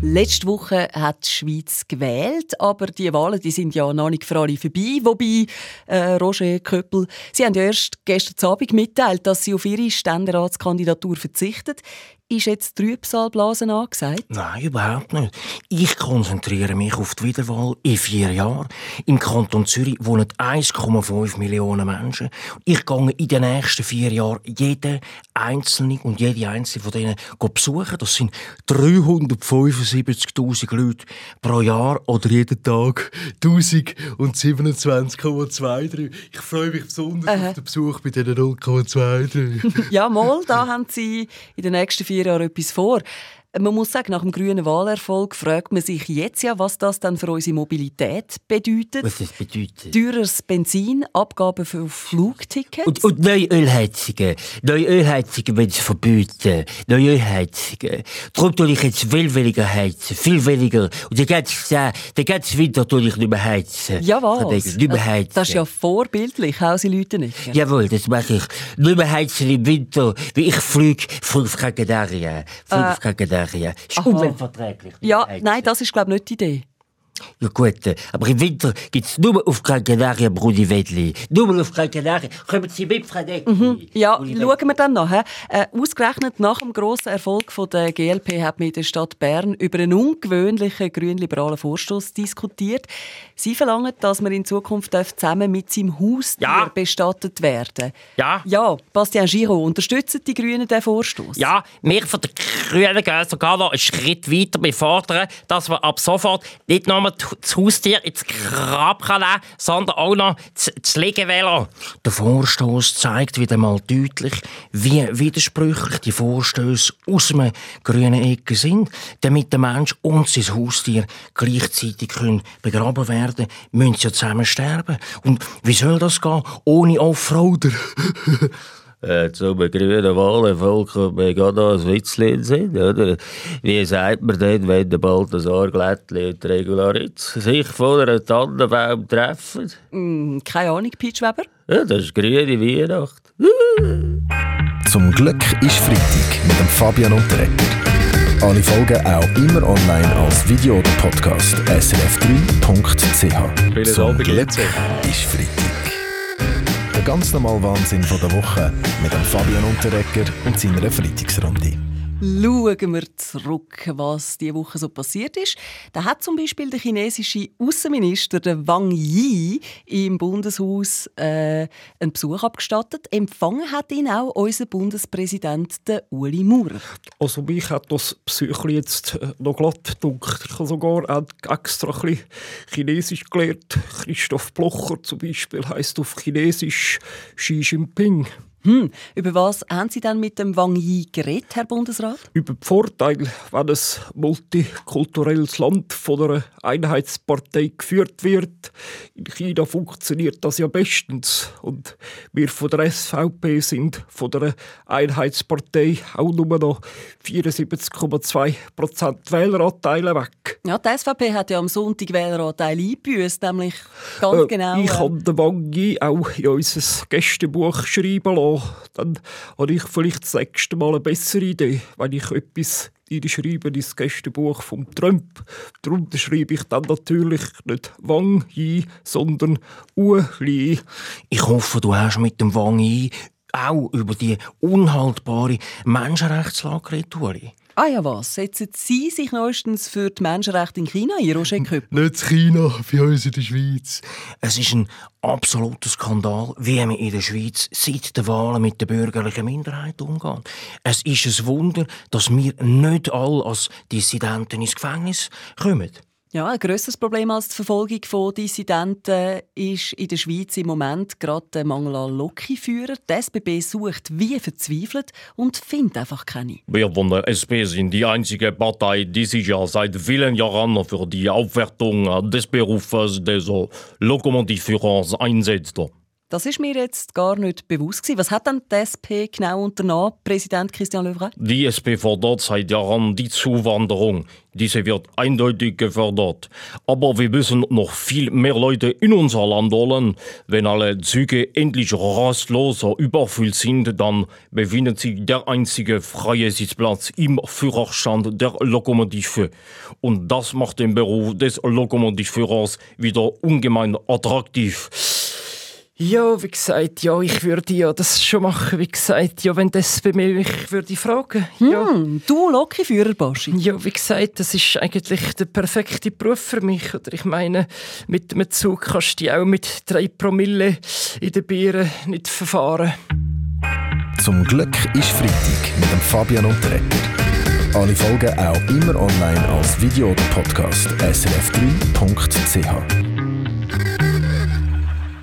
Letzte Woche hat die Schweiz gewählt, aber die Wahlen die sind ja noch nicht für alle vorbei. Wobei, äh, Roger Köppel, Sie haben erst gestern Abend mitgeteilt, dass Sie auf Ihre Ständeratskandidatur verzichten. Ist jetzt Trübsalblasen angesagt? Nein, überhaupt nicht. Ich konzentriere mich auf die Wiederwahl in vier Jahren. Im Kanton Zürich wohnen 1,5 Millionen Menschen. Ich gehe in den nächsten vier Jahren jeden einzelnen und jede einzelne von denen besuchen. Das sind 375.000 Leute pro Jahr oder jeden Tag 1027,23. Ich freue mich besonders Aha. auf den Besuch bei diesen 0,23. Ja, mal, da haben Sie in den nächsten vier Jahren etwas vor. Man muss sagen, nach dem grünen Wahlerfolg fragt man sich jetzt ja, was das dann für unsere Mobilität bedeutet. Was das bedeutet? Teures Benzin, Abgaben für Flugtickets. Und, und neue Ölheizungen. Neue Ölheizungen wollen sie verbieten. Neue Ölheizungen. Darum tue ich jetzt viel weniger heizen. Viel weniger. Und den ganzen, äh, den ganzen Winter tue ich nicht mehr heizen. ja, was? Nicht mehr heizen. Das ist ja vorbildlich, Hausi Lütenegger. Jawohl, das mache ich. Nicht mehr heizen im Winter, wie ich fliege, fliege auf Canaria. Fliege auf Canaria. Ist aha. umweltverträglich. nicht Ja, nein, das ist glaube ich nicht die Idee. Ja gut, äh, aber im Winter gibt es nur auf Gran Canaria Brudi Wedli. Nur auf Gran Canaria. Kommen Sie mit, Frau Deck? Ja, schauen wir dann noch. Äh, ausgerechnet nach dem grossen Erfolg von der GLP hat man in der Stadt Bern über einen ungewöhnlichen grünliberalen Vorstoß diskutiert. Sie verlangen, dass man in Zukunft zusammen mit seinem Haustier Ja. bestattet werden Ja. Ja, Bastian Giraud, unterstützen die Grünen den Vorstoß? Ja, wir von der Grünen gehen sogar noch einen Schritt weiter. Wir fordern, dass man ab sofort nicht nur das Haustier ins Grab kann nehmen sondern auch noch das, Liegevelo. Der Vorstoß zeigt wieder mal deutlich, wie widersprüchlich die Vorstöße aus dem grünen Ecke sind. Damit der Mensch und sein Haustier gleichzeitig können begraben werden müssen sie ja zusammen sterben. Und wie soll das gehen ohne Offroader? Äh, zum grünen Wahlerfolg kommt mir gerade noch ein Witzchen sind, oder? Wie sagt man denn, wenn der Balthasar Glättli und die Regularitz sich von einem Tannenbaum treffen? Hm, keine Ahnung, Peach Weber. Ja, das ist grüne Weihnacht. Zum Glück ist Freitag mit dem Fabian Unterrecker. Alle Folgen auch immer online als Video oder Podcast. srf3.ch. Schönen Zum Glück ist Freitag. Ganz normale Wahnsinn von der Woche mit dem Fabian Unterrecker und seiner Freitagsrunde. Schauen wir zurück, was diese Woche so passiert ist. Da hat zum Beispiel der chinesische Außenminister Wang Yi im Bundeshaus äh, einen Besuch abgestattet. Empfangen hat ihn auch unser Bundespräsident Uli Maurer. Also mich hat das Psyche jetzt äh, noch glatt gedunkt. Ich habe sogar extra ein bisschen Chinesisch gelernt. Christoph Blocher zum Beispiel heißt auf Chinesisch Xi Jinping. Hm, über was haben Sie denn mit dem Wang Yi geredet, Herr Bundesrat? Über die Vorteile, wenn ein multikulturelles Land von einer Einheitspartei geführt wird. In China funktioniert das ja bestens. Und wir von der SVP sind von der Einheitspartei auch nur noch 74,2 Prozent Wähleranteile weg. Ja, die SVP hat ja am Sonntag Wähleranteil eingebüßt, nämlich ganz Äh, genau. Ich äh, kann den Wangi auch in unser Gästebuch schreiben lassen. Dann habe ich vielleicht das nächste Mal eine bessere Idee, wenn ich etwas schreibe ins Gästebuch vom Trump. Darunter schreibe ich dann natürlich nicht Wang Yi, sondern Uli. Ich hoffe, du hast mit dem Wang Yi auch über die unhaltbare Menschenrechtslage geredet. Ah ja, was? Setzen Sie sich neuestens für die Menschenrechte in China ein, Roger Köppel? Nicht China, bei uns in der Schweiz. Es ist ein absoluter Skandal, wie man in der Schweiz seit den Wahlen mit der bürgerlichen Minderheit umgeht. Es ist ein Wunder, dass wir nicht alle als Dissidenten ins Gefängnis kommen. Ja, ein grösseres Problem als die Verfolgung von Dissidenten ist in der Schweiz im Moment gerade der Mangel an Lokiführern. Die SBB sucht wie verzweifelt und findet einfach keine. Wir von der SP sind die einzige Partei, die sich ja seit vielen Jahren für die Aufwertung des Berufes des Lokomotivführers einsetzt. Das ist mir jetzt gar nicht bewusst gewesen. Was hat denn die SP genau unternommen, Präsident Christian Löwra? Die SP fordert seit Jahren die Zuwanderung. Diese wird eindeutig gefördert. Aber wir müssen noch viel mehr Leute in unser Land holen. Wenn alle Züge endlich rastlos überfüllt sind, dann befindet sich der einzige freie Sitzplatz im Führerstand der Lokomotive. Und das macht den Beruf des Lokomotivführers wieder ungemein attraktiv. Ja, wie gesagt, ja, ich würde ja das schon machen, wie gesagt, ja, wenn das bei mir mich würde fragen. Ja. Hm, du Lokführer, Baschi. Ja, wie gesagt, das ist eigentlich der perfekte Beruf für mich. Oder ich meine, mit dem Zug kannst du auch mit drei Promille in den Bieren nicht verfahren. Zum Glück ist Freitag mit dem Fabian Unterreger. Alle Folgen auch immer online als Video oder Podcast srf3.ch.